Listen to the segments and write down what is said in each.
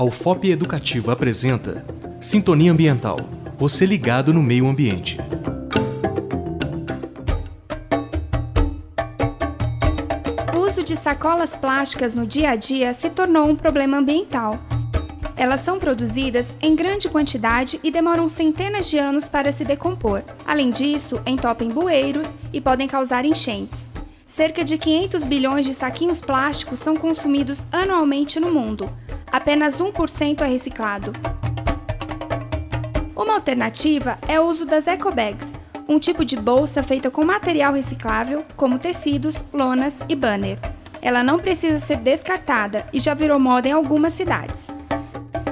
A UFOP Educativa apresenta Sintonia Ambiental. Você ligado no meio ambiente. O uso de sacolas plásticas no dia a dia se tornou um problema ambiental. Elas são produzidas em grande quantidade e demoram centenas de anos para se decompor. Além disso, entopem bueiros e podem causar enchentes. Cerca de 500 bilhões de saquinhos plásticos são consumidos anualmente no mundo. Apenas 1% é reciclado. Uma alternativa é o uso das ecobags, um tipo de bolsa feita com material reciclável, como tecidos, lonas e banner. Ela não precisa ser descartada e já virou moda em algumas cidades.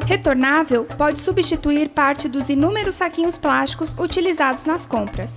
Retornável pode substituir parte dos inúmeros saquinhos plásticos utilizados nas compras.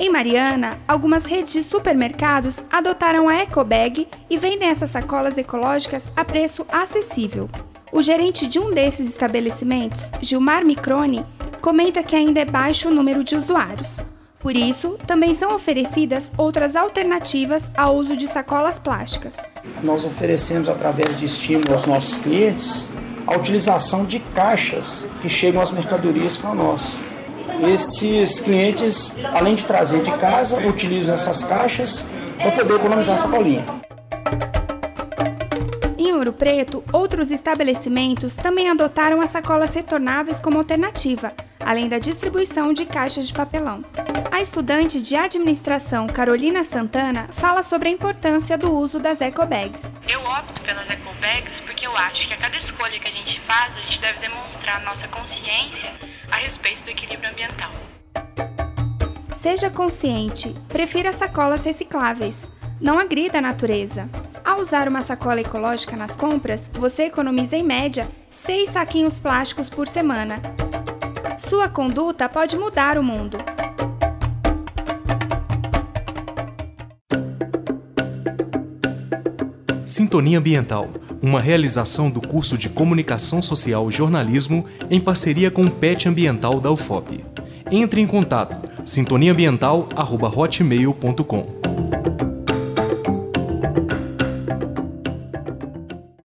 Em Mariana, algumas redes de supermercados adotaram a EcoBag e vendem essas sacolas ecológicas a preço acessível. O gerente de um desses estabelecimentos, Gilmar Microne, comenta que ainda é baixo o número de usuários. Por isso, também são oferecidas outras alternativas ao uso de sacolas plásticas. Nós oferecemos, através de estímulo aos nossos clientes, a utilização de caixas que chegam as mercadorias para nós. Esses clientes, além de trazer de casa, utilizam essas caixas para poder economizar essa sacolinha. Em Ouro Preto, outros estabelecimentos também adotaram as sacolas retornáveis como alternativa, além da distribuição de caixas de papelão. A estudante de administração Carolina Santana fala sobre a importância do uso das ecobags. Eu opto pelas ecobags porque eu acho que a cada escolha que a gente faz, a gente deve demonstrar nossa consciência a respeito do equilíbrio ambiental. Seja consciente, prefira sacolas recicláveis. Não agrida a natureza. Ao usar uma sacola ecológica nas compras, você economiza em média 6 saquinhos plásticos por semana. Sua conduta pode mudar o mundo. Sintonia Ambiental, uma realização do curso de Comunicação Social e Jornalismo em parceria com o PET Ambiental da UFOP. Entre em contato sintoniaambiental.hotmail.com